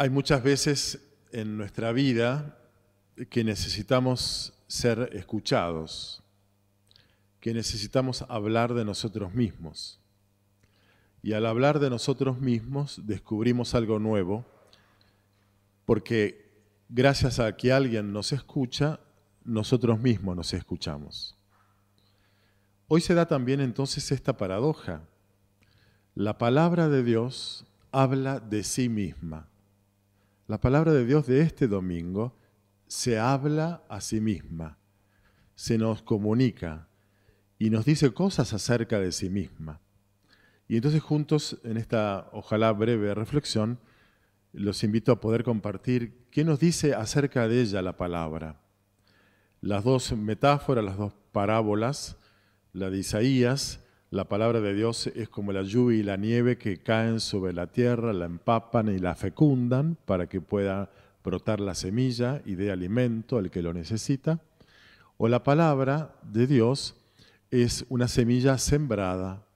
Hay muchas veces en nuestra vida que necesitamos ser escuchados, que necesitamos hablar de nosotros mismos. Y al hablar de nosotros mismos descubrimos algo nuevo, porque gracias a que alguien nos escucha, nosotros mismos nos escuchamos. Hoy se da también entonces esta paradoja. La palabra de Dios habla de sí misma. La palabra de Dios de este domingo se habla a sí misma, se nos comunica y nos dice cosas acerca de sí misma. Y entonces juntos, en esta ojalá breve reflexión, los invito a poder compartir qué nos dice acerca de ella la palabra. Las dos metáforas, las dos parábolas, la de Isaías, la palabra de Dios es como la lluvia y la nieve que caen sobre la tierra, la empapan y la fecundan para que pueda brotar la semilla y dé alimento al que lo necesita. O la palabra de Dios es una semilla sembrada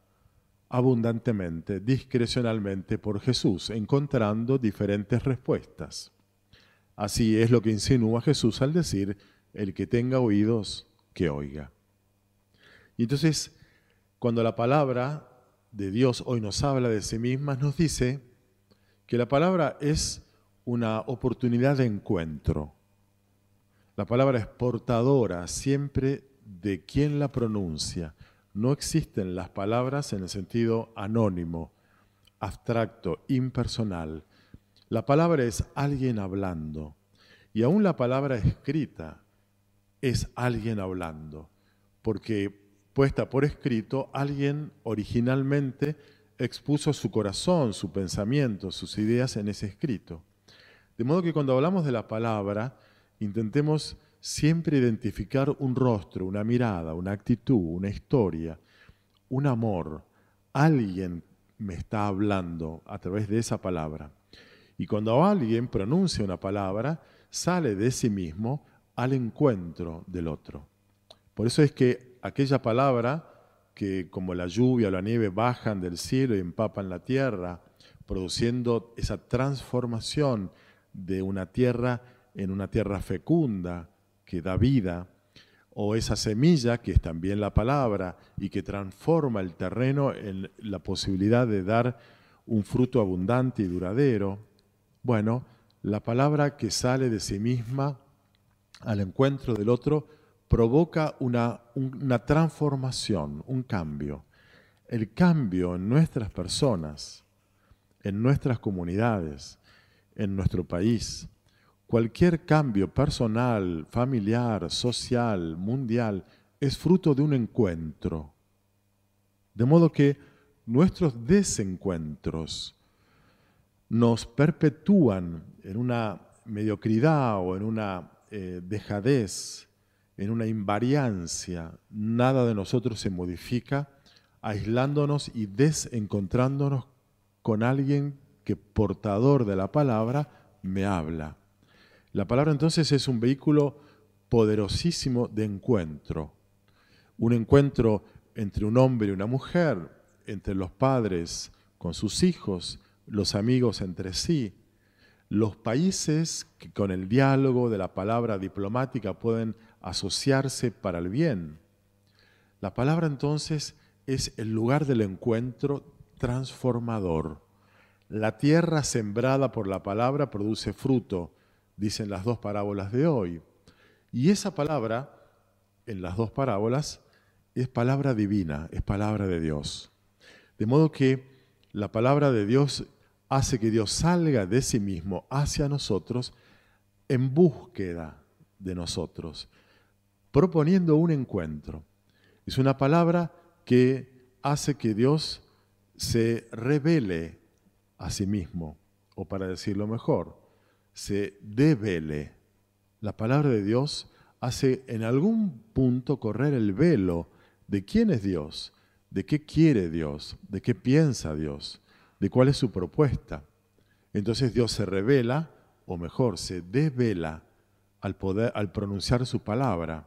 abundantemente, discrecionalmente por Jesús, encontrando diferentes respuestas. Así es lo que insinúa Jesús al decir, el que tenga oídos, que oiga. Y entonces cuando la palabra de Dios hoy nos habla de sí misma, nos dice que la palabra es una oportunidad de encuentro. La palabra es portadora siempre de quien la pronuncia. No existen las palabras en el sentido anónimo, abstracto, impersonal. La palabra es alguien hablando. Y aún la palabra escrita es alguien hablando. Porque puesta por escrito, alguien originalmente expuso su corazón, su pensamiento, sus ideas en ese escrito. De modo que cuando hablamos de la palabra, intentemos siempre identificar un rostro, una mirada, una actitud, una historia, un amor. Alguien me está hablando a través de esa palabra. Y cuando alguien pronuncia una palabra, sale de sí mismo al encuentro del otro. Por eso es que aquella palabra que como la lluvia o la nieve bajan del cielo y empapan la tierra, produciendo esa transformación de una tierra en una tierra fecunda que da vida, o esa semilla que es también la palabra y que transforma el terreno en la posibilidad de dar un fruto abundante y duradero. Bueno, la palabra que sale de sí misma al encuentro del otro provoca una, una transformación, un cambio. El cambio en nuestras personas, en nuestras comunidades, en nuestro país, cualquier cambio personal, familiar, social, mundial, es fruto de un encuentro. De modo que nuestros desencuentros nos perpetúan en una mediocridad o en una eh, dejadez en una invariancia, nada de nosotros se modifica, aislándonos y desencontrándonos con alguien que portador de la palabra me habla. La palabra entonces es un vehículo poderosísimo de encuentro, un encuentro entre un hombre y una mujer, entre los padres con sus hijos, los amigos entre sí, los países que con el diálogo de la palabra diplomática pueden asociarse para el bien. La palabra entonces es el lugar del encuentro transformador. La tierra sembrada por la palabra produce fruto, dicen las dos parábolas de hoy. Y esa palabra, en las dos parábolas, es palabra divina, es palabra de Dios. De modo que la palabra de Dios hace que Dios salga de sí mismo hacia nosotros en búsqueda de nosotros proponiendo un encuentro. Es una palabra que hace que Dios se revele a sí mismo, o para decirlo mejor, se devele. La palabra de Dios hace en algún punto correr el velo de quién es Dios, de qué quiere Dios, de qué piensa Dios, de cuál es su propuesta. Entonces Dios se revela, o mejor, se devela al, poder, al pronunciar su palabra.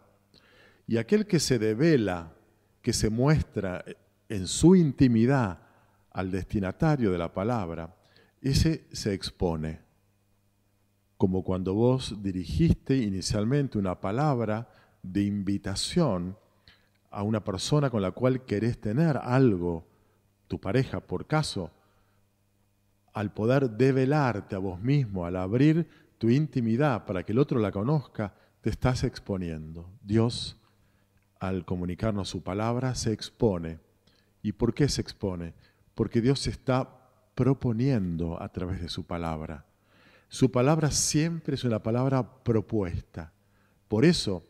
Y aquel que se devela, que se muestra en su intimidad al destinatario de la palabra, ese se expone. como cuando vos dirigiste inicialmente una palabra de invitación a una persona con la cual querés tener algo, tu pareja, por caso, al poder develarte a vos mismo, al abrir tu intimidad para que el otro la conozca, te estás exponiendo. Dios, al comunicarnos su palabra, se expone. ¿Y por qué se expone? Porque Dios se está proponiendo a través de su palabra. Su palabra siempre es una palabra propuesta. Por eso,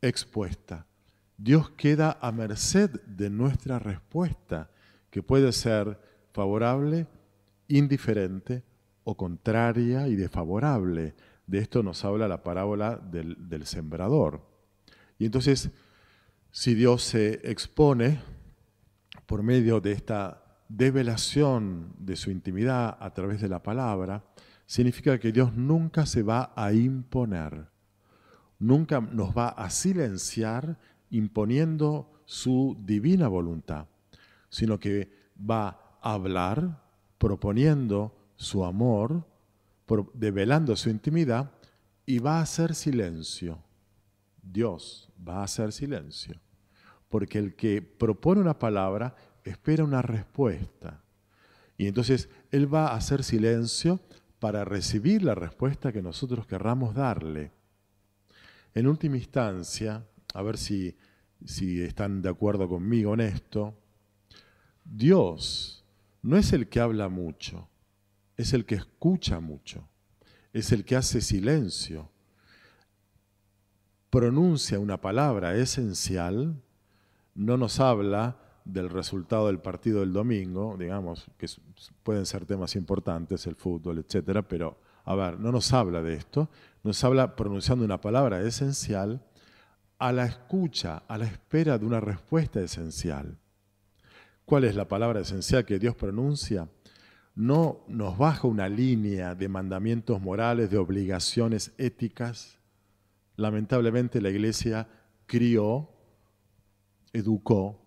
expuesta. Dios queda a merced de nuestra respuesta, que puede ser favorable, indiferente o contraria y desfavorable. De esto nos habla la parábola del, sembrador. Y entonces, si Dios se expone por medio de esta develación de su intimidad a través de la palabra, significa que Dios nunca se va a imponer, nunca nos va a silenciar imponiendo su divina voluntad, sino que va a hablar proponiendo su amor, develando su intimidad y va a hacer silencio. Dios va a hacer silencio, porque el que propone una palabra espera una respuesta. Y entonces Él va a hacer silencio para recibir la respuesta que nosotros querramos darle. En última instancia, a ver si, si están de acuerdo conmigo en esto, Dios no es el que habla mucho, es el que escucha mucho, es el que hace silencio, pronuncia una palabra esencial, no nos habla del resultado del partido del domingo, digamos, que pueden ser temas importantes, el fútbol, etcétera, pero a ver, no nos habla de esto, nos habla pronunciando una palabra esencial a la escucha, a la espera de una respuesta esencial. ¿Cuál es la palabra esencial que Dios pronuncia? No nos baja una línea de mandamientos morales, de obligaciones éticas. Lamentablemente la iglesia crió, educó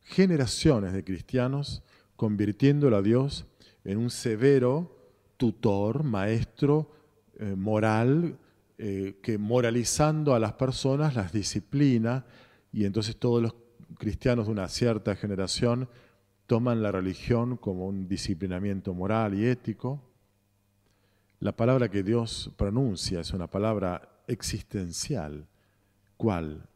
generaciones de cristianos convirtiéndolo a Dios en un severo tutor, maestro eh, moral, eh, que moralizando a las personas las disciplina y entonces todos los cristianos de una cierta generación toman la religión como un disciplinamiento moral y ético. La palabra que Dios pronuncia es una palabra existencial. ¿Cuál?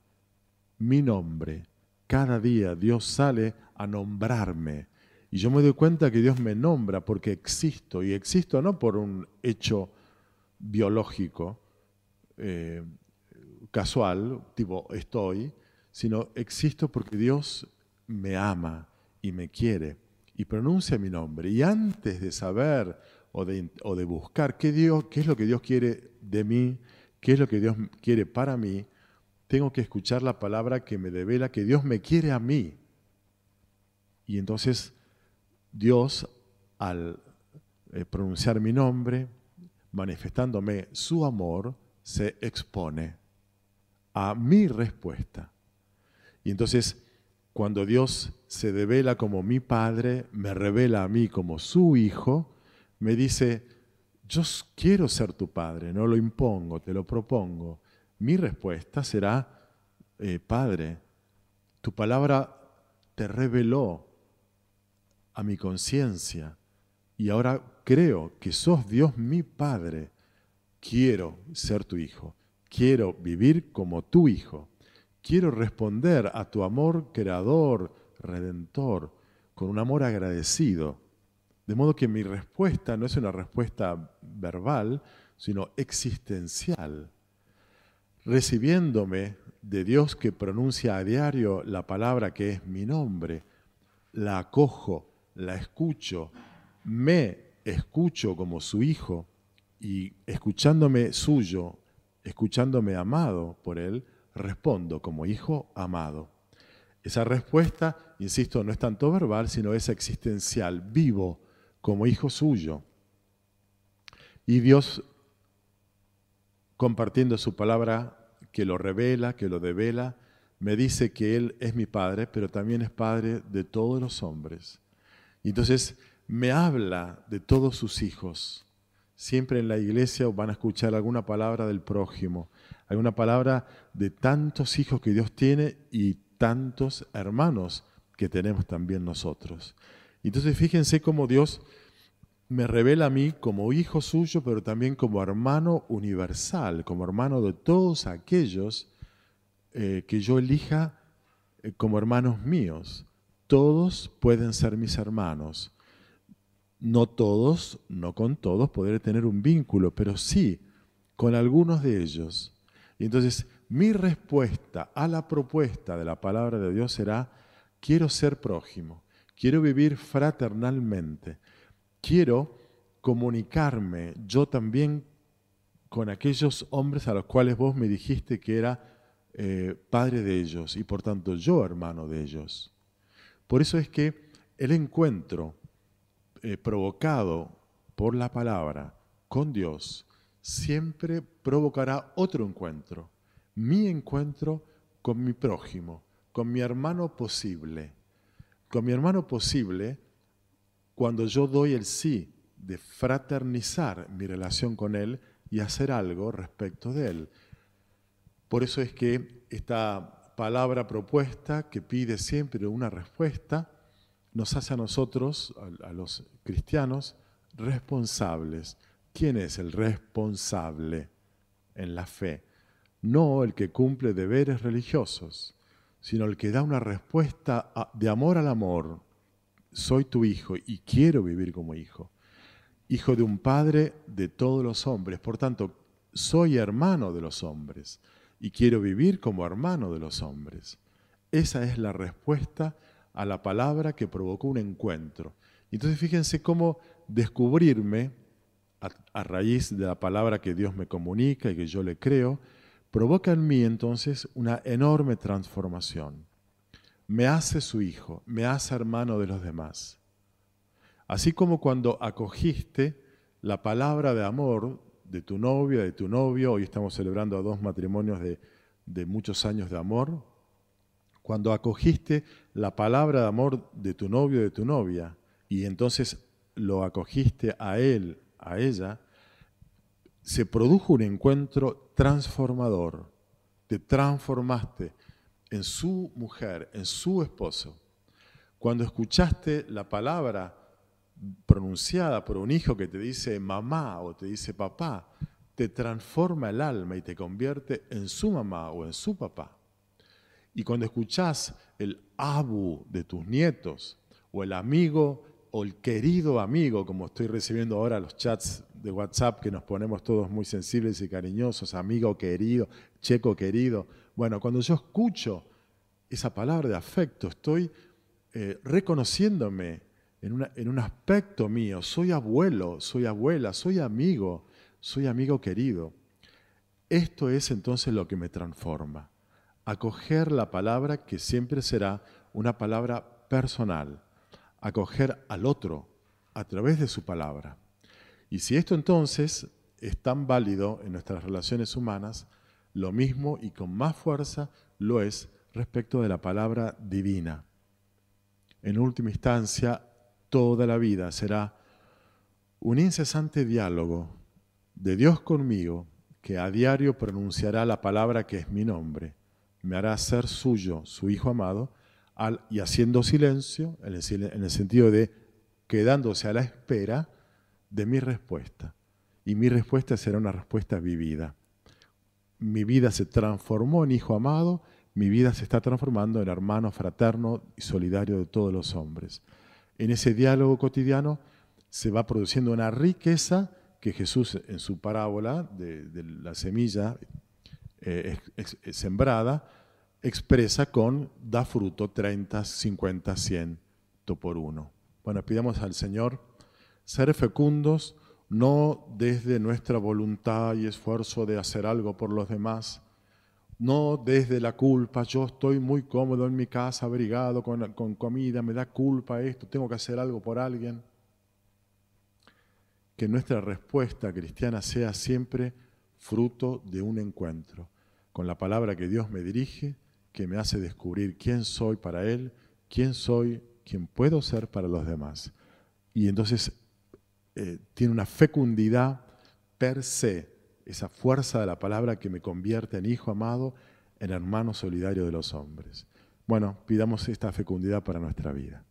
Mi nombre cada día Dios sale a nombrarme. Y yo me doy cuenta que Dios me nombra porque existo. Y existo no por un hecho biológico, eh, casual, tipo estoy, sino existo porque Dios me ama y me quiere y pronuncia mi nombre. Y antes de saber o de, o de buscar qué, Dios, qué es lo que Dios quiere de mí, qué es lo que Dios quiere para mí, tengo que escuchar la palabra que me devela que Dios me quiere a mí. Y entonces Dios, al eh, pronunciar mi nombre, manifestándome su amor, se expone a mi respuesta. Y entonces, cuando Dios se devela como mi Padre, me revela a mí como su Hijo, me dice, yo quiero ser tu Padre, no lo impongo, te lo propongo mi respuesta será, eh, Padre, tu palabra te reveló a mi conciencia y ahora creo que sos Dios mi Padre. Quiero ser tu hijo, quiero vivir como tu hijo, quiero responder a tu amor creador, redentor, con un amor agradecido. De modo que mi respuesta no es una respuesta verbal, sino existencial recibiéndome de Dios que pronuncia a diario la palabra que es mi nombre, la acojo, la escucho, me escucho como su hijo y escuchándome suyo, escuchándome amado por él, respondo como hijo amado. Esa respuesta, insisto, no es tanto verbal, sino es existencial, vivo como hijo suyo. Y Dios compartiendo su palabra que lo revela, que lo devela, me dice que Él es mi Padre, pero también es Padre de todos los hombres. Y entonces me habla de todos sus hijos, siempre en la iglesia van a escuchar alguna palabra del prójimo, alguna palabra de tantos hijos que Dios tiene y tantos hermanos que tenemos también nosotros. Entonces fíjense cómo Dios me revela a mí como hijo suyo, pero también como hermano universal, como hermano de todos aquellos eh, que yo elija eh, como hermanos míos. Todos pueden ser mis hermanos. No todos, no con todos podré tener un vínculo, pero sí con algunos de ellos. Y entonces mi respuesta a la propuesta de la palabra de Dios será, quiero ser prójimo, quiero vivir fraternalmente, quiero comunicarme yo también con aquellos hombres a los cuales vos me dijiste que era eh, padre de ellos y por tanto yo hermano de ellos. Por eso es que el encuentro provocado por la palabra con Dios siempre provocará otro encuentro, mi encuentro con mi prójimo, con mi hermano posible. Con mi hermano posible, cuando yo doy el sí de fraternizar mi relación con él y hacer algo respecto de él. Por eso es que esta palabra propuesta que pide siempre una respuesta nos hace a nosotros, a, los cristianos, responsables. ¿Quién es el responsable en la fe? No el que cumple deberes religiosos, sino el que da una respuesta de amor al amor. Soy tu hijo y quiero vivir como hijo. Hijo de un padre de todos los hombres. Por tanto, soy hermano de los hombres y quiero vivir como hermano de los hombres. Esa es la respuesta a la palabra que provocó un encuentro. Entonces fíjense cómo descubrirme a, raíz de la palabra que Dios me comunica y que yo le creo, provoca en mí entonces una enorme transformación. Me hace su hijo, me hace hermano de los demás. Así como cuando acogiste la palabra de amor de tu novia, de tu novio, hoy estamos celebrando a dos matrimonios de, de muchos años de amor, cuando acogiste la palabra de amor de tu novio, de tu novia, y entonces lo acogiste a él, a ella, se produjo un encuentro transformador. Te transformaste en su mujer, en su esposo. Cuando escuchaste la palabra pronunciada por un hijo que te dice mamá o te dice papá, te transforma el alma y te convierte en su mamá o en su papá. Y cuando escuchás el abu de tus nietos o el amigo o el querido amigo, como estoy recibiendo ahora los chats de WhatsApp que nos ponemos todos muy sensibles y cariñosos, amigo querido, checo querido. Bueno, cuando yo escucho esa palabra de afecto, estoy eh, reconociéndome en, un aspecto mío. Soy abuelo, soy abuela, soy amigo, soy amigo querido. Esto es entonces lo que me transforma. Acoger la palabra que siempre será una palabra personal. Acoger al otro a través de su palabra. Y si esto entonces es tan válido en nuestras relaciones humanas, lo mismo y con más fuerza lo es respecto de la palabra divina. En última instancia, toda la vida será un incesante diálogo de Dios conmigo que a diario pronunciará la palabra que es mi nombre, me hará ser suyo, su Hijo amado, y haciendo silencio, en el, sentido de quedándose a la espera de mi respuesta. Y mi respuesta será una respuesta vivida. Mi vida se transformó en Hijo amado, mi vida se está transformando en hermano fraterno y solidario de todos los hombres en ese diálogo cotidiano se va produciendo una riqueza que Jesús en su parábola de, la semilla eh, sembrada expresa con da fruto 30, 50, 100 por uno. Bueno, pidamos al Señor ser fecundos no desde nuestra voluntad y esfuerzo de hacer algo por los demás, no desde la culpa, yo estoy muy cómodo en mi casa, abrigado con, con, comida, me da culpa esto, tengo que hacer algo por alguien. Que nuestra respuesta cristiana sea siempre fruto de un encuentro con la palabra que Dios me dirige, que me hace descubrir quién soy para Él, quién soy, quién puedo ser para los demás. Y entonces eh, tiene una fecundidad per se, esa fuerza de la palabra que me convierte en hijo amado, en hermano solidario de los hombres. Bueno, pidamos esta fecundidad para nuestra vida.